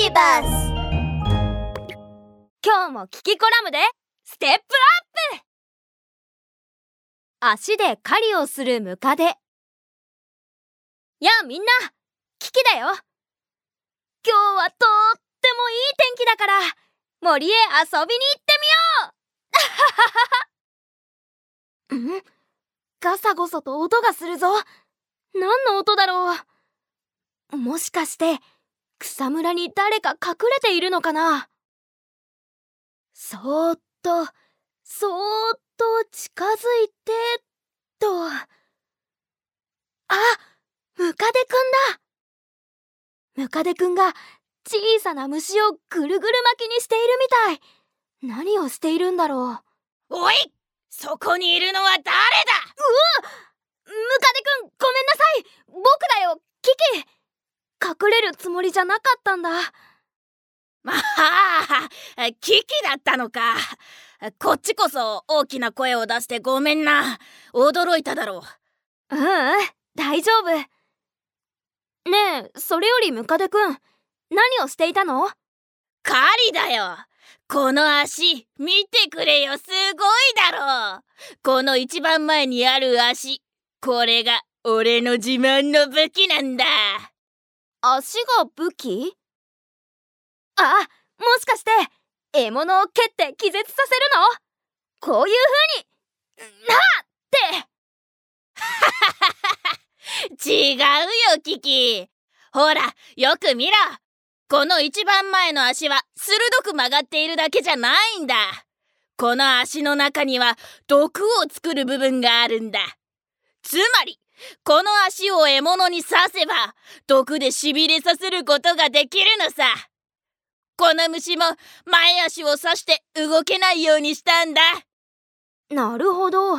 ビバス今日もキキコラムでステップアップ。足で狩りをするムカデ。やあみんなキキだよ。今日はとってもいい天気だから森へ遊びに行ってみよ うん？ガサゴソと音がするぞ。何の音だろう。もしかして草むらに誰か隠れているのかな？そーっとそーっと近づいてと。あムカデくんだ。ムカデくんが小さな虫をぐるぐる巻きにしているみたい。何をしているんだろう？おいそこにいるのは誰だ？うわムカデくんごめんなさい僕だよキキ隠れるつもりじゃなかったんだ。まあキキだったのか。こっちこそ大きな声を出してごめんな。驚いただろう。うんうん大丈夫。ねえそれよりムカデくん何をしていたの？狩りだよ。この足見てくれよすごいだろこの一番前にある足これが俺の自慢の武器なんだ足が武器？あもしかして獲物を蹴って気絶させるの？こういう風になって！違うよキキ。ほらよく見ろ。この一番前の足は鋭く曲がっているだけじゃないんだ。この足の中には毒を作る部分があるんだ。つまりこの足を獲物に刺せば毒でしびれさせることができるのさ。この虫も前足を刺して動けないようにしたんだ。なるほど。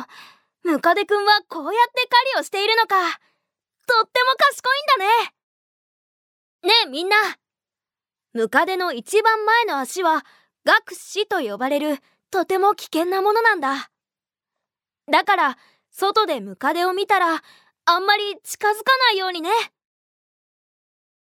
ムカデくんはこうやって狩りをしているのか。とっても賢いんだね。ねえみんな。ムカデの一番前の足は学士と呼ばれるとても危険なものなんだ。だから外でムカデを見たらあんまり近づかないようにね。